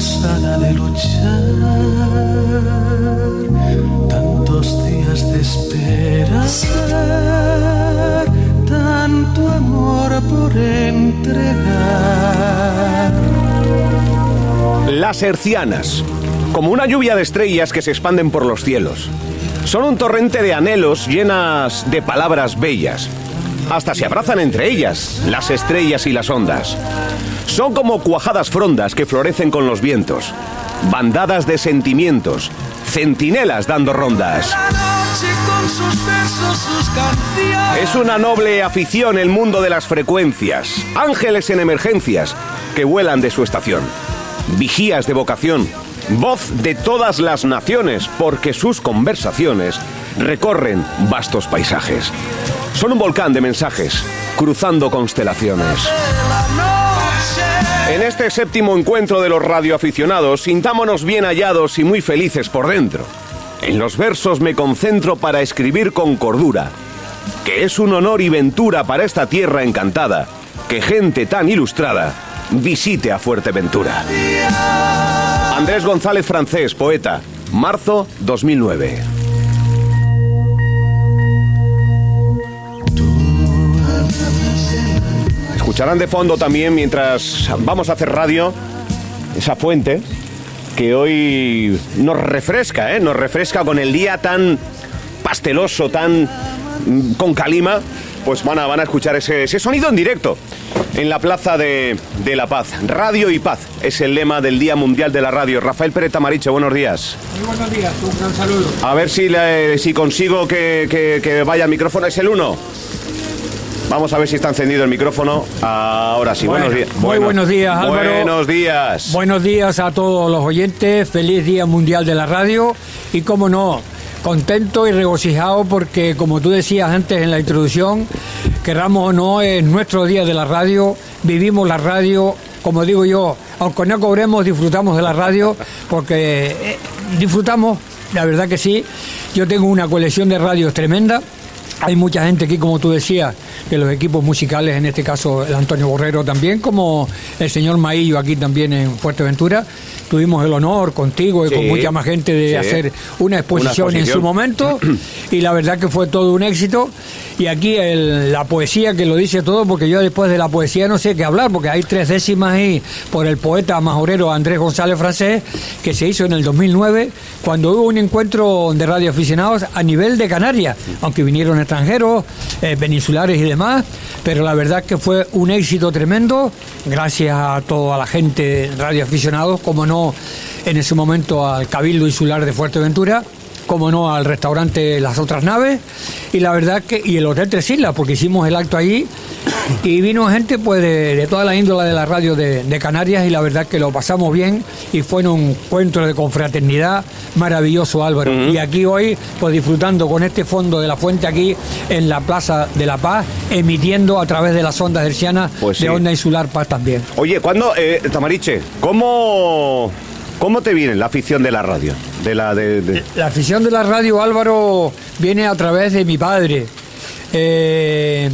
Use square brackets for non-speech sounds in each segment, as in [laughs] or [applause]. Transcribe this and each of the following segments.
de luchar, tantos días de esperar, tanto amor por entregar. Las hercianas, como una lluvia de estrellas que se expanden por los cielos. Son un torrente de anhelos llenas de palabras bellas. Hasta se abrazan entre ellas, las estrellas y las ondas. Son como cuajadas frondas que florecen con los vientos. Bandadas de sentimientos, centinelas dando rondas. Es una noble afición el mundo de las frecuencias, ángeles en emergencias que vuelan de su estación, vigías de vocación, voz de todas las naciones, porque sus conversaciones recorren vastos paisajes. Son un volcán de mensajes, cruzando constelaciones. En este séptimo encuentro de los radioaficionados, sintámonos bien hallados y muy felices por dentro. En los versos me concentro para escribir con cordura, que es un honor y ventura para esta tierra encantada, que gente tan ilustrada visite a Fuerteventura. Andrés González Francés, poeta, marzo 2009. Escucharán de fondo también mientras vamos a hacer radio esa fuente que hoy nos refresca, ¿eh? nos refresca con el día tan pasteloso, tan mm, con calima, pues van a, van a escuchar ese, ese sonido en directo en la Plaza de, de la Paz. Radio y Paz es el lema del Día Mundial de la Radio. Rafael Pérez Tamaricho, buenos días. Muy buenos días, un gran saludo. A ver si, le- si consigo que, que- que vaya el micrófono. Es el 1. Vamos a ver si está encendido el micrófono. Ahora sí, Bueno, buenos días. muy buenos días, Álvaro. Buenos días. Buenos días a todos los oyentes, feliz Día Mundial de la Radio y como no, contento y regocijado porque como tú decías antes en la introducción, querramos o no, es nuestro Día de la Radio, vivimos la radio, como digo yo, aunque no cobremos, disfrutamos de la radio porque eh, disfrutamos, la verdad que sí, yo tengo una colección de radios tremenda. Hay mucha gente aquí, como tú decías, de los equipos musicales, en este caso el Antonio Borrero también, como el señor Maillo aquí también en Fuerteventura. Tuvimos el honor contigo y Sí, con mucha más gente de sí. hacer una exposición, Una en su momento [clears throat] y la verdad que fue todo un éxito. Y aquí el- la poesía que lo dice todo, porque yo después de la poesía no sé qué hablar, porque hay tres décimas ahí por el poeta majorero Andrés González Francés, que se hizo en el 2009, cuando hubo un encuentro de radioaficionados a nivel de Canarias, aunque vinieron extranjeros, eh, peninsulares y demás, pero la verdad que fue un éxito tremendo, gracias a toda la gente radioaficionados, como no en ese momento al Cabildo Insular de Fuerteventura, como no al restaurante Las Otras Naves. Y la verdad que y el Hotel Tres Islas porque hicimos el acto allí y vino gente pues de, de toda la índola de la radio de, de Canarias y la verdad que lo pasamos bien y fue un encuentro de confraternidad maravilloso Álvaro. Y aquí hoy pues disfrutando con este fondo de la fuente aquí en la Plaza de la Paz emitiendo a través de las ondas hercianas Pues sí. de Onda Insular Paz también. Oye, ¿cuándo, eh, Tamariche, cómo, cómo te viene la afición de la radio? De la de, de- La afición de la radio, Álvaro, viene a través de mi padre. Eh,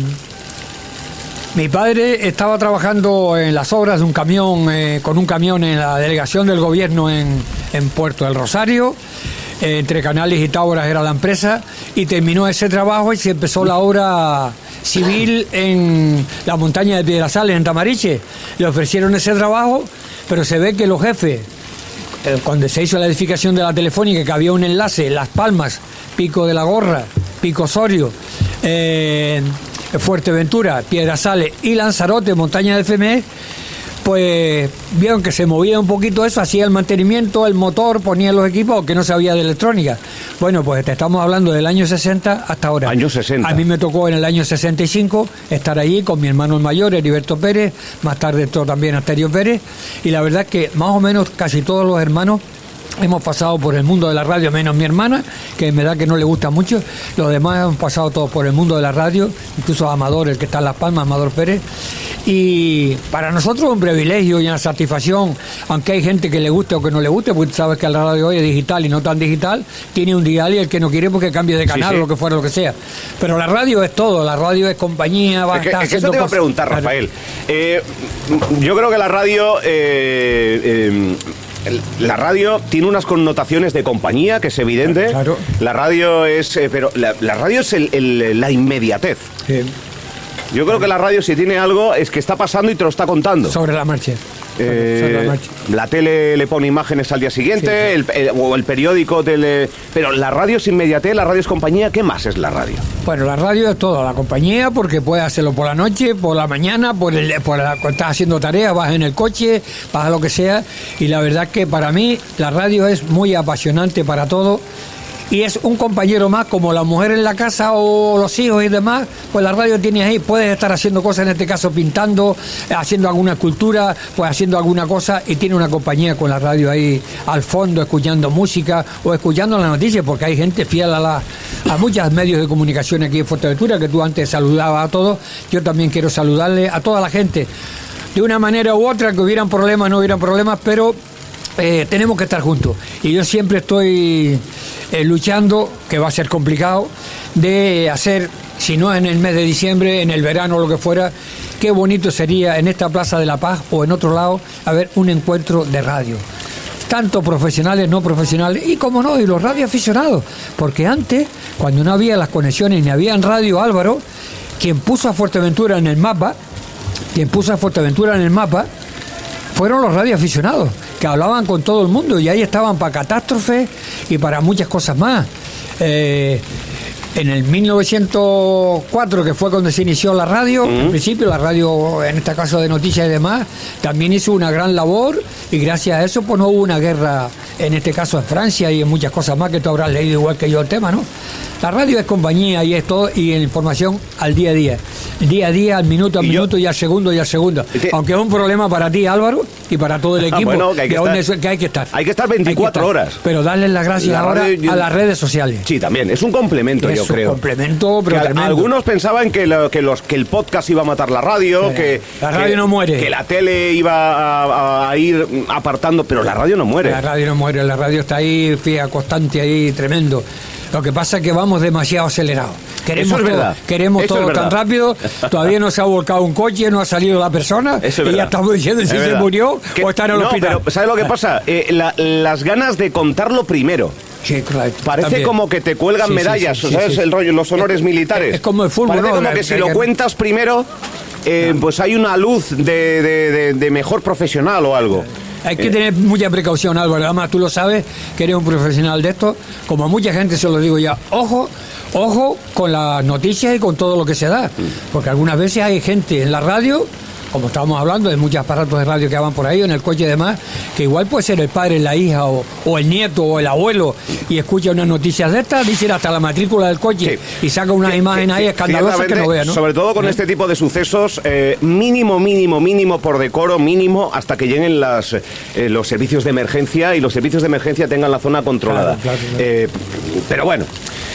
mi padre estaba trabajando en las obras de un camión, eh, con un camión en la delegación del gobierno en, en Puerto del Rosario. Eh, entre Canales y Táboras era la empresa y terminó ese trabajo y se empezó la obra civil en la montaña de Piedrasales, en Tamariche. Le ofrecieron ese trabajo, pero se ve que los jefes eh, cuando se hizo la edificación de la telefónica, que había un enlace, Las Palmas, Pico de la Gorra, Pico Osorio, eh, Fuerteventura, Piedrasales y Lanzarote, Montaña de FME, pues vieron que se movía un poquito eso, hacía el mantenimiento, el motor, ponía los equipos, que no sabía de electrónica. Bueno, pues te estamos hablando del año 60 hasta ahora. Año 60. A mí me tocó en el año 65 estar allí con mi hermano el mayor, Heriberto Pérez, más tarde entró también Asterio Pérez, y la verdad es que más o menos casi todos los hermanos hemos pasado por el mundo de la radio, menos mi hermana, que me da que no le gusta mucho, los demás hemos pasado todos por el mundo de la radio, incluso Amador, el que está en Las Palmas, Amador Pérez, y para nosotros es un privilegio y una satisfacción, aunque hay gente que le guste o que no le guste, porque sabes que la radio hoy es digital y no tan digital, tiene un dial y el que no quiere porque cambie de canal sí. o lo que fuera lo que sea. Pero la radio es todo, la radio es compañía, va Es que, estar es que eso te iba a preguntar. Rafael. Eh, yo creo que la radio eh, eh, la radio tiene unas connotaciones de compañía, que es evidente. Claro. La radio es, eh, pero la, la radio es el- el- la inmediatez. Yo creo que la radio si tiene algo es que está pasando y te lo está contando. Sobre la marcha. Eh, Sobre la marcha. la tele le pone imágenes al día siguiente, el- el- o el periódico, tele, pero la radio es inmediatez, la radio es compañía. ¿Qué más es la radio? Bueno, la radio es todo, la compañía, porque puedes hacerlo por la noche, por la mañana, por el, por la, estás haciendo tareas, vas en el coche, vas a lo que sea. Y la verdad que para mí la radio es muy apasionante para todo. Y es un compañero más, como la mujer en la casa o los hijos y demás, pues la radio tienes ahí, puedes estar haciendo cosas, en este caso pintando, haciendo alguna escultura, pues haciendo alguna cosa y tiene una compañía con la radio ahí al fondo, escuchando música o escuchando las noticias, porque hay gente fiel a, la, a muchos medios de comunicación aquí en Fuerteventura, que tú antes saludabas a todos, yo también quiero saludarle a toda la gente, de una manera u otra, que hubieran problemas, no hubieran problemas, pero eh, tenemos que estar juntos. Y yo siempre estoy eh, luchando, que va a ser complicado, de hacer, si no en el mes de diciembre, en el verano o lo que fuera, qué bonito sería en esta Plaza de la Paz o en otro lado, haber un encuentro de radio. Tanto profesionales, no profesionales, y como no, y los radioaficionados. Porque antes, cuando no había las conexiones ni había en radio Álvaro, quien puso a Fuerteventura en el mapa, quien puso a Fuerteventura en el mapa, fueron los radioaficionados, que hablaban con todo el mundo y ahí estaban para catástrofes y para muchas cosas más. Eh, en el 1904, que fue cuando se inició la radio, en principio la radio, en este caso de noticias y demás, también hizo una gran labor y gracias a eso pues no hubo una guerra, en este caso en Francia y en muchas cosas más que tú habrás leído igual que yo el tema, ¿no? La radio es compañía y es todo y información al día a día, día a día, al minuto a Y yo- minuto y al segundo y al segundo. Aunque es un problema para ti, Álvaro, y para todo el [laughs] Ah, equipo, bueno, que hay que estar- es- que hay que estar. hay que estar 24 horas. Pero darles las gracias La ahora radio, yo- a las redes sociales. Sí, también. Es un complemento, Es yo un creo. complemento, pero Que algunos pensaban que, lo- que, los, que el podcast iba a matar la radio, Eh, que... la radio no muere. Que la tele iba a, a ir apartando, pero la radio no muere. La radio no muere, la radio está ahí, fija, constante ahí, tremendo. Lo que pasa es que vamos demasiado acelerados. Queremos Eso es todo, queremos Eso es todo tan rápido, todavía no se ha volcado un coche, no ha salido la persona, Eso es y ya estamos diciendo si se murió Que- o está en el no, hospital. pero ¿sabes lo que pasa? Eh, la- las ganas de contarlo primero. Sí, claro, Parece también. como que te cuelgan Sí, medallas, sí, ¿sabes? El rollo, los honores Es- militares. es como el fútbol, Parece ¿no? como que si que- lo cuentas primero, eh, pues hay una luz de, de- de- de mejor profesional o algo. Hay que tener mucha precaución, Álvaro. Además, tú lo sabes, que eres un profesional de esto. Como a mucha gente se lo digo ya, ojo, ojo con las noticias y con todo lo que se da. Porque algunas veces hay gente en la radio, como estábamos hablando, de muchos aparatos de radio que van por ahí, en el coche y demás, que igual puede ser el padre, la hija, o, o el nieto, o el abuelo, y escucha unas noticias de estas, dicen hasta la matrícula del coche, Sí. y saca imágenes que- ahí escandalosas que no vean, ¿no? Sobre todo con ¿Eh? este tipo de sucesos, eh, mínimo, mínimo, mínimo por decoro, mínimo, hasta que lleguen las, eh, los servicios de emergencia y los servicios de emergencia tengan la zona controlada. Claro, claro, claro. Eh, pero bueno.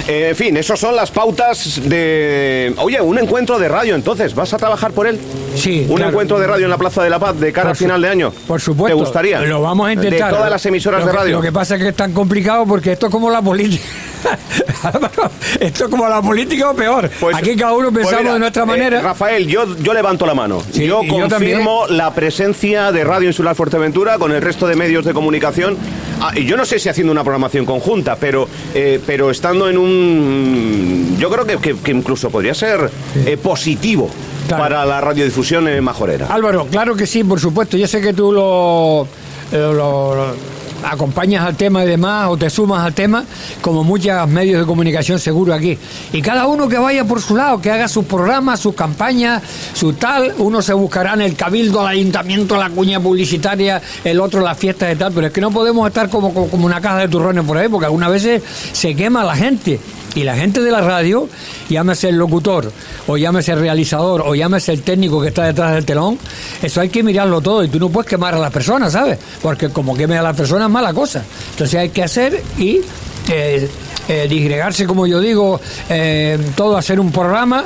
Eh, en fin, esas son las pautas de... Oye, un encuentro de radio, entonces, ¿vas a trabajar por él? Sí, Un claro. encuentro de radio en la Plaza de la Paz de cara Por al su- final de año. Por supuesto. ¿Te gustaría? Lo vamos a intentar. De todas las emisoras Lo de que- radio. Lo que pasa es que es tan complicado porque esto es como la política. [laughs] esto es como la política o peor. Pues- Aquí cada uno pues pensamos mira, de nuestra eh, manera. Rafael, yo, yo levanto la mano. Sí, yo y yo confirmo la presencia de Radio Insular Fuerteventura con el resto de medios de comunicación. Ah, y yo no sé si haciendo una programación conjunta, pero, eh, pero estando en un... Yo creo que, que- que incluso podría ser eh, positivo Claro. para la radiodifusión eh, majorera. Álvaro, claro que sí, por supuesto. Yo sé que tú lo, lo- lo- acompañas al tema y demás, o te sumas al tema, como muchos medios de comunicación seguro aquí. Y cada uno que vaya por su lado, que haga sus programas, sus campañas, su tal, uno se buscará en el cabildo, al ayuntamiento, la cuña publicitaria, el otro las fiestas y tal, pero es que no podemos estar como, como, como una caja de turrones por ahí, porque algunas veces se quema la gente. Y la gente de la radio, llámese el locutor, o llámese el realizador, o llámese el técnico que está detrás del telón, eso hay que mirarlo todo y tú no puedes quemar a las personas, ¿sabes? Porque como queme a las personas es mala cosa. Entonces hay que hacer y eh, eh, disgregarse, como yo digo, eh, todo, hacer un programa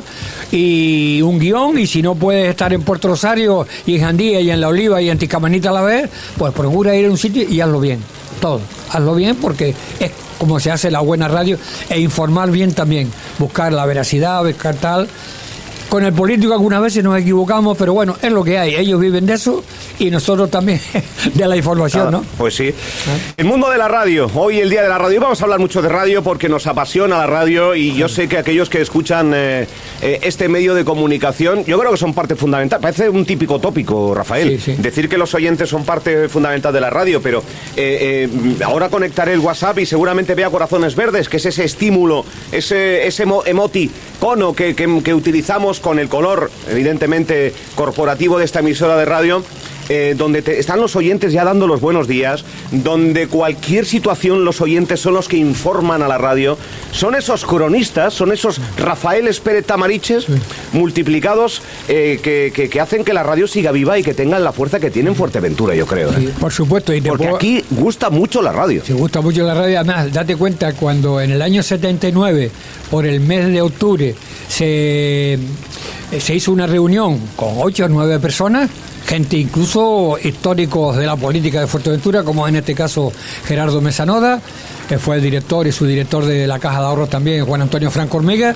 y un guion, y si no puedes estar en Puerto Rosario y en Jandía y en La Oliva y en Ticamanita a la vez, pues procura ir a un sitio y hazlo bien, todo. Hazlo bien porque es como se hace la buena radio e informar bien también, buscar la veracidad, buscar tal. Con el político algunas veces nos equivocamos, pero bueno, es lo que hay. Ellos viven de eso y nosotros también [laughs] de la información, ¿no? Pues sí. El mundo de la radio, hoy el día de la radio. Vamos a hablar mucho de radio porque nos apasiona la radio y yo sé que aquellos que escuchan eh, eh, este medio de comunicación, yo creo que son parte fundamental. Parece un típico tópico, Rafael, Sí, sí. decir que los oyentes son parte fundamental de la radio, pero eh, eh, ahora conectaré el WhatsApp y seguramente vea corazones verdes, que es ese estímulo, ese, ese emo- emoticono que, que- que utilizamos con el color, evidentemente, corporativo de esta emisora de radio. Eh, donde te- están los oyentes ya dando los buenos días, donde cualquier situación los oyentes son los que informan a la radio, son esos cronistas, son esos Rafael Pérez Tamariches multiplicados eh, que, que- que hacen que la radio siga viva y que tengan la fuerza que tiene en Fuerteventura, yo creo. ¿eh? Sí, por supuesto. Y Porque puedo- aquí gusta mucho la radio. Se gusta mucho la radio, además, date cuenta, cuando en el año 79, por el mes de octubre, se, se hizo una reunión con ocho o nueve personas, gente incluso históricos de la política de Fuerteventura, como en este caso Gerardo Mesanoda, que fue el director y su director de la Caja de Ahorros también, Juan Antonio Franco Hormiga,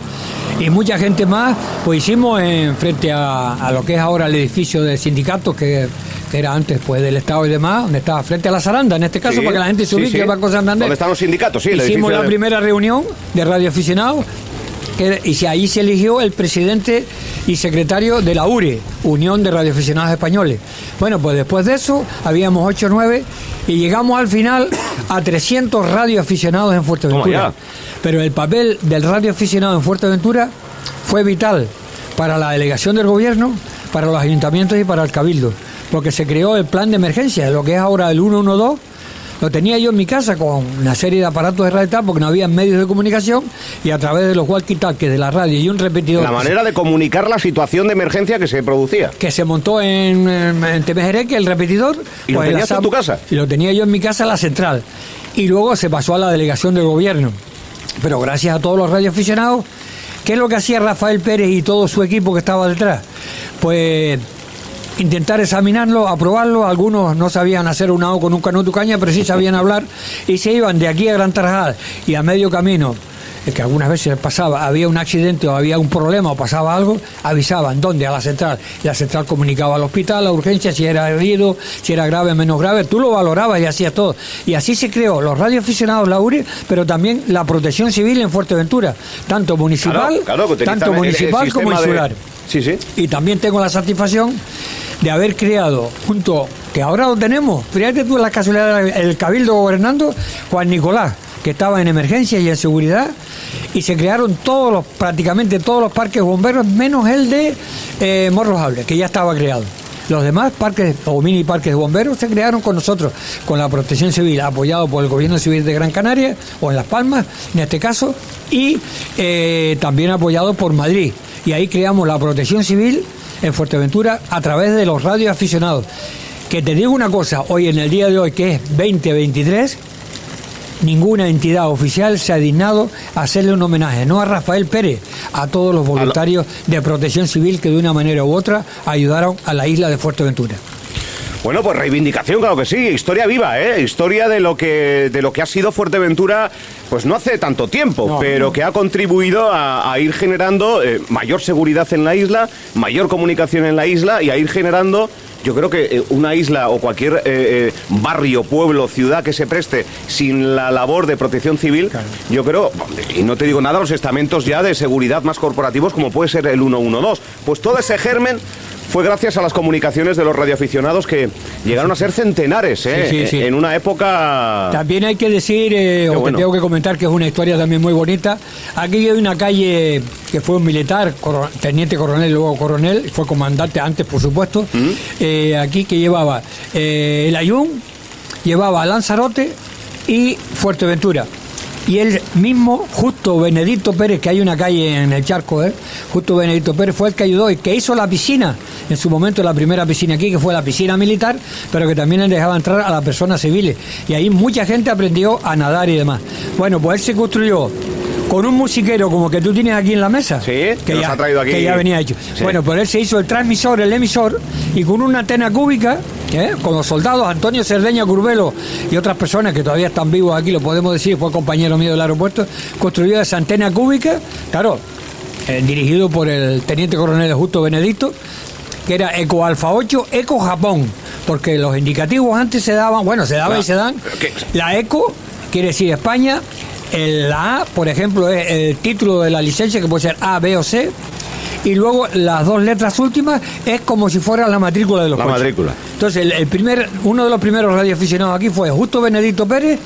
y mucha gente más, pues hicimos en frente a, a lo que es ahora el edificio del sindicato, que, que era antes pues del Estado y demás, donde estaba frente a la zaranda, en este caso, Sí, para que la gente se sí, ubique, sí. va con Santander. Donde están los sindicatos, sí, el Hicimos la de- primera reunión de radioaficionados que- y si ahí se eligió el presidente y secretario de la URE, Unión de Radioaficionados Españoles. Bueno, pues después de eso habíamos 8 o 9 y llegamos al final a 300 radioaficionados en Fuerteventura. Pero el papel del radioaficionado en Fuerteventura fue vital para la delegación del gobierno, para los ayuntamientos y para el cabildo, porque se creó el plan de emergencia, lo que es ahora el 112. Lo tenía yo en mi casa con una serie de aparatos de radio porque no había medios de comunicación y a través de los walkie-talkies de la radio y un repetidor La manera de comunicar la situación de emergencia que se producía. que se montó en, en, el repetidor. ¿Y lo pues, tenías en tu casa? Y lo tenía yo en mi casa, la central. Y luego se pasó a la delegación del gobierno. Pero gracias a todos los radioaficionados, ¿qué es lo que hacía Rafael Pérez y todo su equipo que estaba detrás? Pues intentar examinarlo, aprobarlo. Algunos no sabían hacer un AO con un canuto caña, pero sí sabían hablar. Y se iban de aquí a Gran Tarajal y a medio camino, eh, que algunas veces pasaba, había un accidente o había un problema o pasaba algo, avisaban. ¿Dónde? A la central. La central comunicaba al hospital, a la urgencia, si era herido, si era grave, menos grave. Tú lo valorabas y hacías todo. Y así se creó los radioaficionados, la URI, pero también la protección civil en Fuerteventura, tanto municipal, Claro, claro, tanto el- el municipal como de- insular. Sí, sí. Y también tengo la satisfacción de haber creado, junto, que ahora lo tenemos, fíjate tú la casualidad, el Cabildo gobernando, Juan Nicolás, que estaba en emergencia y en seguridad, y se crearon todos los, prácticamente todos los parques bomberos, menos el de eh, Morrojable, que ya estaba creado. Los demás parques o mini parques de bomberos se crearon con nosotros, con la protección civil, apoyado por el gobierno civil de Gran Canaria, o en Las Palmas, en este caso, y eh, también apoyado por Madrid. Y ahí creamos la protección civil en Fuerteventura a través de los radioaficionados. Que te digo una cosa, hoy en el día de hoy, que es 2023, ninguna entidad oficial se ha dignado a hacerle un homenaje, no a Rafael Pérez, a todos los voluntarios de protección civil que de una manera u otra ayudaron a la isla de Fuerteventura. Bueno, pues reivindicación, claro que sí, historia viva, ¿eh? Historia de lo que de lo que ha sido Fuerteventura, pues no hace tanto tiempo, No, pero no. que ha contribuido a, a ir generando eh, mayor seguridad en la isla, mayor comunicación en la isla y a ir generando, yo creo que eh, una isla o cualquier eh, eh, barrio, pueblo, ciudad que se preste sin la labor de protección civil, Claro. yo creo, y no te digo nada, los estamentos ya de seguridad más corporativos como puede ser el 112, pues todo ese germen fue gracias a las comunicaciones de los radioaficionados que llegaron a ser centenares ¿eh? Sí, sí, sí. en una época... También hay que decir, eh, o bueno. te tengo que comentar que es una historia también muy bonita. Aquí hay una calle que fue un militar, teniente coronel, luego coronel, fue comandante antes, por supuesto. eh, aquí que llevaba eh, el Ayun, llevaba Lanzarote y Fuerteventura. Y él mismo, justo Benedicto Pérez, que hay una calle en el charco, ¿eh? justo Benedicto Pérez fue el que ayudó y que hizo la piscina, en su momento la primera piscina aquí, que fue la piscina militar, pero que también les dejaba entrar a las personas civiles. Y ahí mucha gente aprendió a nadar y demás. Bueno, pues él se construyó con un musiquero como que tú tienes aquí en la mesa. Sí, que nos ha traído aquí. Que ya venía hecho. Sí. Bueno, pues él se hizo el transmisor, el emisor, y con una antena cúbica, ¿eh? con los soldados Antonio Cerdeña Curbelo y otras personas que todavía están vivos aquí, lo podemos decir, fue compañero mío del aeropuerto, construyó esa antena cúbica, claro, eh, dirigido por el teniente coronel Justo Benedicto, que era Eco Alfa 8, Eco Japón, porque los indicativos antes se daban, bueno, se daban y se dan. La ECO quiere decir España, el, la A, por ejemplo, es el título de la licencia que puede ser A, B o C. Y luego las dos letras últimas es como si fuera la matrícula de los La coches. matrícula. Entonces, el, el primer, uno de los primeros radioaficionados aquí fue Justo Benedicto Pérez,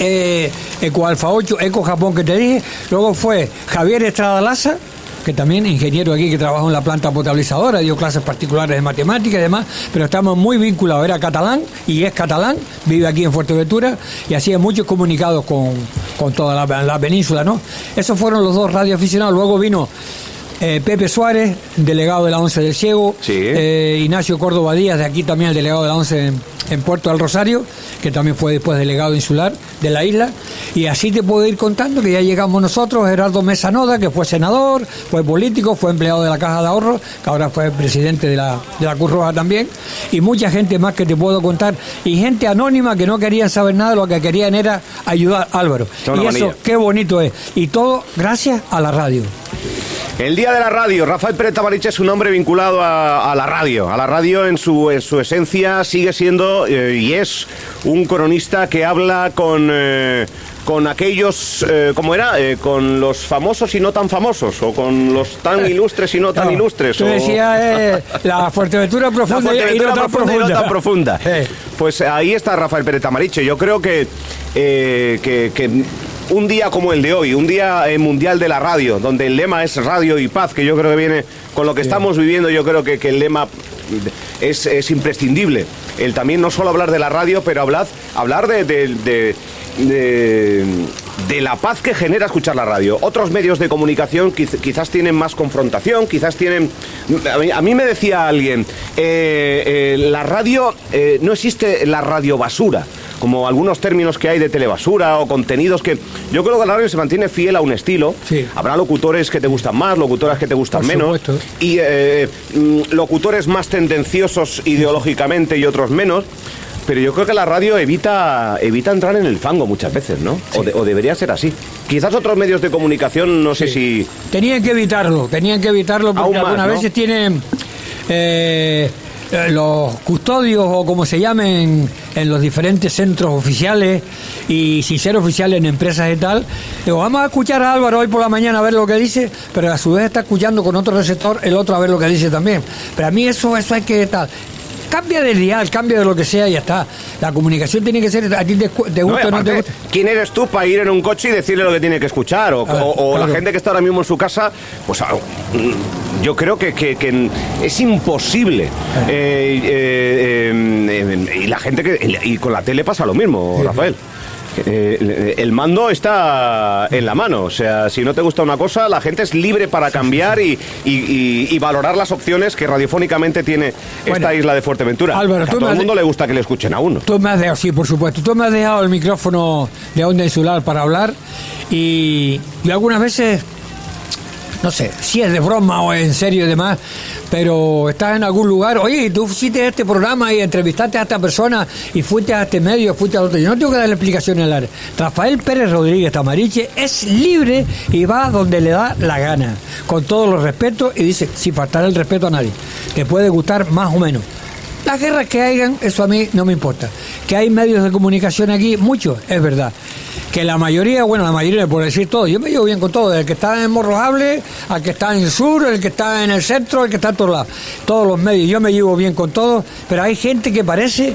eh, Eco Alfa 8, Eco Japón que te dije. Luego fue Javier Estrada Laza, que también ingeniero aquí que trabajó en la planta potabilizadora, dio clases particulares de matemáticas y demás, pero estamos muy vinculados. Era catalán y es catalán, vive aquí en Fuerteventura y hacía muchos comunicados con, con toda la, la península, ¿no? Esos fueron los dos radioaficionados. Luego vino. Eh, Pepe Suárez, delegado de la ONCE del Ciego, Sí. eh, Ignacio Córdoba Díaz, de aquí también el delegado de la ONCE en, en Puerto del Rosario, que también fue después delegado insular de la isla. Y así te puedo ir contando que ya llegamos nosotros, Gerardo Mesa Noda, que fue senador, fue político, fue empleado de la Caja de Ahorros, que ahora fue presidente de la, de la Cruz Roja también, y mucha gente más que te puedo contar, y gente anónima que no querían saber nada, lo que querían era ayudar Álvaro. Y eso, manilla. qué bonito es. Y todo gracias a la radio. El día de la radio, Rafael Pérez es un hombre vinculado a, a la radio. A la radio en su, en su esencia sigue siendo eh, y es un cronista que habla con, eh, con aquellos, eh, ¿cómo era? Eh, con los famosos y no tan famosos, o con los tan [laughs] ilustres y no tan No, ilustres. Tú o- decías eh, [laughs] la Fuerteventura La profunda y- y Fuerteventura no tan profunda y no tan profunda. [laughs] Pues ahí está Rafael Pérez Tamariche. Yo creo que, que, que un día como el de hoy, un día eh, mundial de la radio, donde el lema es radio y paz, que yo creo que viene con lo que estamos viviendo, yo creo que, que el lema es, es imprescindible. El también no solo hablar de la radio, pero hablar, hablar de, de- de- de- de la paz que genera escuchar la radio. Otros medios de comunicación quiz- quizás tienen más confrontación, quizás tienen... A mí, a mí me decía alguien, eh, eh, la radio, eh, no existe la radio basura, como algunos términos que hay de telebasura o contenidos que... Yo creo que la radio se mantiene fiel a un estilo. Sí. Habrá locutores que te gustan más, locutoras que te gustan Por menos. supuesto. Y eh, mm, locutores más tendenciosos ideológicamente y otros menos. Pero yo creo que la radio evita, evita entrar en el fango muchas veces, ¿no? O, de- o debería ser así. Quizás otros medios de comunicación, no sé si... Tenían que evitarlo, tenían que evitarlo porque más, algunas ¿no? veces tienen eh, eh, los custodios o como se llamen en los diferentes centros oficiales y sin ser oficiales en empresas y tal. Vamos a escuchar a Álvaro hoy por la mañana a ver lo que dice, pero a su vez está escuchando con otro receptor el otro a ver lo que dice también. Pero a mí eso, eso hay que tal. Cambia de dial, cambia de lo que sea y ya está. La comunicación tiene que ser, a ti te, te No, o no te gusta. ¿Quién eres tú para ir en un coche y decirle lo que tiene que escuchar? O, o- o claro. la gente que está ahora mismo en su casa, pues ah, mm, yo creo que, que- que es imposible. Eh, eh, eh, eh, y la gente que. Y con la tele pasa lo mismo, Rafael. Eh, el mando está en la mano, o sea, si no te gusta una cosa, la gente es libre para cambiar y, y- y- y valorar las opciones que radiofónicamente tiene Bueno, esta isla de Fuerteventura. Álvaro, a todo el mundo le gusta que le escuchen a uno. Tú me has dejado, sí, por supuesto. Tú me has dejado el micrófono de onda insular para hablar y, y algunas veces, no sé, si es de broma o en serio y demás, pero estás en algún lugar, oye, tú a este programa y entrevistaste a esta persona y fuiste a este medio, fuiste al otro. Yo no tengo que darle explicaciones al área. Rafael Pérez Rodríguez Tamariche es libre y va donde le da la gana, con todos los respetos y dice, sin faltar el respeto a nadie. Te puede gustar más o menos. Las guerras que hayan, eso a mí no me importa. Que hay medios de comunicación aquí, muchos, es verdad. Que la mayoría, bueno, la mayoría, por decir todo, yo me llevo bien con todo, el que está en Morrojable, al que está en el sur, el que está en el centro, el que está en todos lados. Todos los medios, yo me llevo bien con todos, pero hay gente que parece,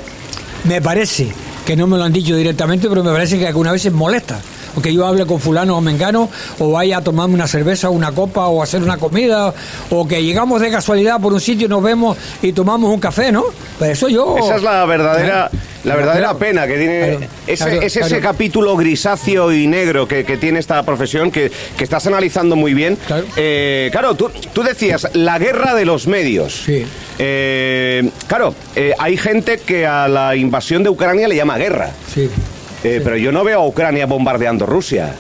me parece, que no me lo han dicho directamente, pero me parece que algunas veces molesta. O que yo hable con fulano o mengano, o vaya a tomarme una cerveza, una copa, o hacer una comida, o que llegamos de casualidad por un sitio y nos vemos y tomamos un café, ¿no? Pues eso yo... Esa es la verdadera, ¿Eh? la verdadera Claro. pena que tiene. Claro, ese, claro, es ese capítulo grisáceo y negro que, que tiene esta profesión que, que estás analizando muy bien. Claro. Eh, claro, tú, tú decías la guerra de los medios. Sí. Eh, claro, eh, hay gente que a la invasión de Ucrania le llama guerra. Sí. Eh, Pero yo no veo a Ucrania bombardeando Rusia.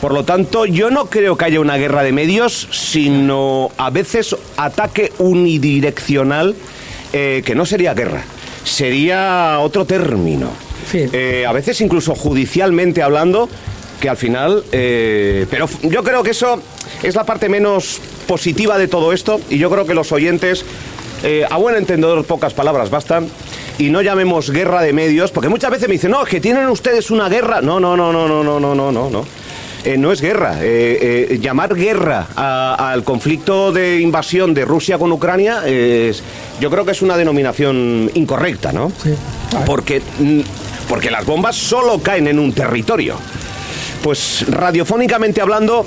Por lo tanto, yo no creo que haya una guerra de medios, sino a veces ataque unidireccional, eh, que no sería guerra, sería otro término. Sí. Eh, a veces incluso judicialmente hablando, que al final... eh, pero yo creo que eso es la parte menos positiva de todo esto y yo creo que los oyentes a buen entendedor pocas palabras bastan. Y no llamemos guerra de medios, porque muchas veces me dicen, no, es que tienen ustedes una guerra. No, no, no, no, no, no, no, no, no, no. Eh, no es guerra. Eh, eh, llamar guerra al conflicto de invasión de Rusia con Ucrania es, yo creo que es una denominación incorrecta, ¿no? Sí. Porque, mm, porque las bombas solo caen en un territorio. Pues radiofónicamente hablando,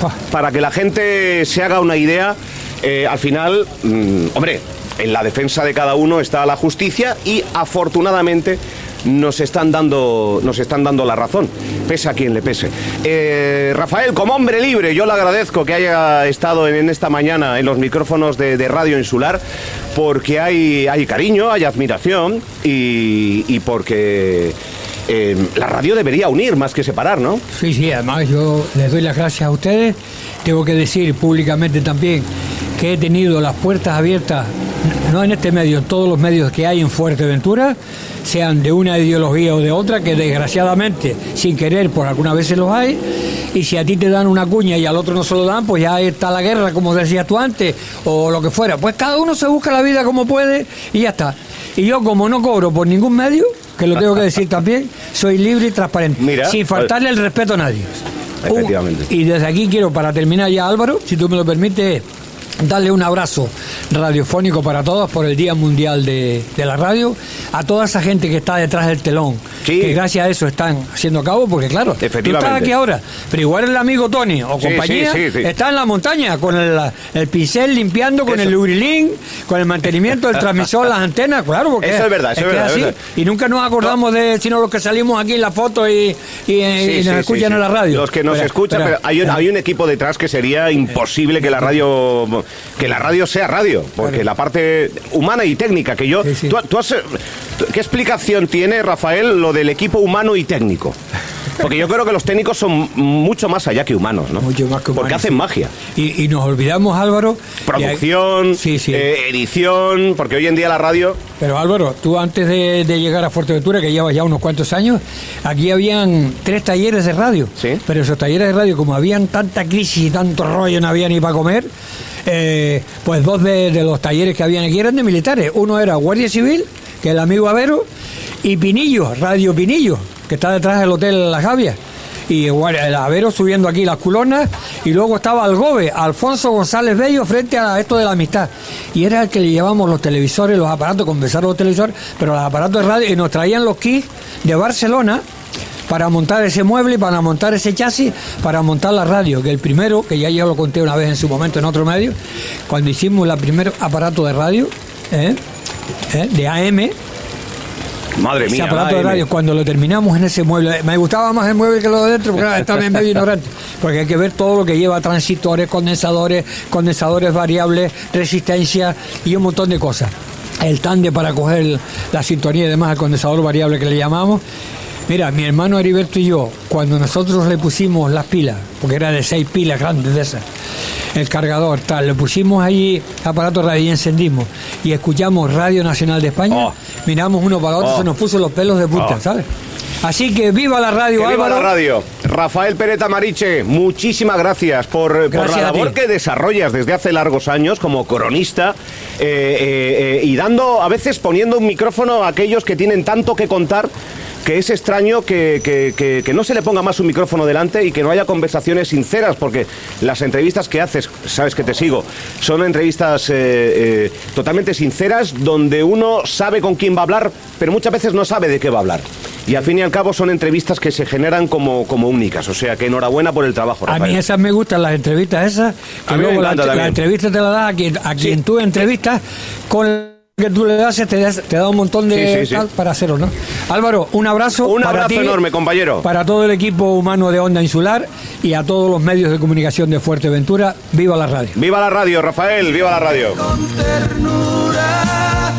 Pa. para que la gente se haga una idea, eh, al final, mm, hombre, en la defensa de cada uno está la justicia y afortunadamente nos están dando, nos están dando la razón, pese a quien le pese. Eh, Rafael, como hombre libre, yo le agradezco que haya estado en, esta mañana en los micrófonos de, Radio Insular, porque hay, hay cariño, hay admiración y, y porque eh, la radio debería unir más que separar, ¿no? Sí, sí, además yo les doy las gracias a ustedes. Tengo que decir públicamente también que he tenido las puertas abiertas, no en este medio, en todos los medios que hay en Fuerteventura, sean de una ideología o de otra, que desgraciadamente, sin querer, por algunas veces los hay. Y si a ti te dan una cuña y al otro no se lo dan, pues ya está la guerra, como decías tú antes, o lo que fuera. Pues cada uno se busca la vida como puede y ya está. Y yo, como no cobro por ningún medio, que lo tengo que decir [laughs] también, soy libre y transparente, Mira, sin faltarle el respeto a nadie. Efectivamente. Uh, y desde aquí quiero, para terminar ya, Álvaro, si tú me lo permites, darle un abrazo radiofónico para todos por el Día Mundial de, de la Radio, a toda esa gente que está detrás del telón, Sí. que gracias a eso están haciendo cabo, porque claro, tú estás aquí ahora, pero igual el amigo Tony o compañía sí, sí, sí. está en la montaña con el, el pincel limpiando, con Eso. el lurilín, con el mantenimiento del transmisor, las antenas, claro, porque Eso es verdad, eso es verdad, es así. verdad. Y nunca nos acordamos de, sino los que salimos aquí en la foto y, y, Sí, y nos escuchan en la radio. Los que nos escuchan, pero hay un, espera. hay un equipo detrás que sería imposible que la radio que la radio sea radio, porque Claro. la parte humana y técnica que yo Sí, sí. tú- tú has, ¿qué explicación tiene Rafael lo del equipo humano y técnico? Porque yo creo que los técnicos son mucho más allá que humanos, ¿no? Mucho más que Porque humanos, hacen sí. magia. Y, y nos olvidamos, Álvaro. Producción, Sí, sí. eh, edición, porque hoy en día la radio Pero Álvaro, tú antes de, de llegar a Fuerteventura, que llevas ya unos cuantos años, aquí habían tres talleres de radio. Sí. Pero esos talleres de radio, como habían tanta crisis y tanto rollo, no había ni para comer, eh, pues dos de, de los talleres que habían aquí eran de militares. Uno era Guardia Civil, que es el amigo Avero, y Pinillo, Radio Pinillo, que está detrás del Hotel La Javia. Y guardia- el Avero subiendo aquí las culonas, y luego estaba Algobe, Alfonso González Bello, frente a esto de la amistad. Y era el que le llevamos los televisores, los aparatos, conversar los televisores, pero los aparatos de radio, y nos traían los kits de Barcelona para montar ese mueble, para montar ese chasis, para montar la radio, que el primero, que ya yo lo conté una vez en su momento en otro medio, cuando hicimos el primer aparato de radio, ¿eh? ¿eh? de AM, madre ese mía, aparato de AM. radio, cuando lo terminamos en ese mueble, me gustaba más el mueble que lo de dentro, porque claro, en medio ignorante, porque hay que ver todo lo que lleva transistores, condensadores, condensadores variables, resistencia y un montón de cosas. El tande para coger la sintonía y demás, el condensador variable que le llamamos. Mira, mi hermano Heriberto y yo, cuando nosotros le pusimos las pilas, porque era de seis pilas grandes de esas, el cargador, tal, le pusimos ahí aparato radio y encendimos y escuchamos Radio Nacional de España, Oh. miramos uno para otro, Oh. se nos puso los pelos de punta, Oh. ¿sabes? Así que viva la radio, Que viva Álvaro. la radio. Rafael Pereta Mariche, muchísimas gracias por, por Gracias la labor que desarrollas desde hace largos años como cronista eh, eh, eh, y dando, a veces poniendo un micrófono a aquellos que tienen tanto que contar que es extraño que, que- que- que no se le ponga más un micrófono delante y que no haya conversaciones sinceras, porque las entrevistas que haces, sabes que te sigo, son entrevistas eh, eh, totalmente sinceras donde uno sabe con quién va a hablar, pero muchas veces no sabe de qué va a hablar. Y al fin y al cabo son entrevistas que se generan como, como únicas, o sea que enhorabuena por el trabajo. A Rafael. mí esas me gustan, las entrevistas esas, que A mí me luego la, encanta la también. entrevista te la das a quien, a quien tú entrevistas, con el que tú le das te, das- te da un montón de Sí, sí, sí. tal para hacerlo, ¿no? Álvaro, un abrazo. Un para abrazo ti, enorme, compañero. Para todo el equipo humano de Onda Insular y a todos los medios de comunicación de Fuerteventura. ¡Viva la radio! Viva la radio, Rafael, viva la radio. con ternura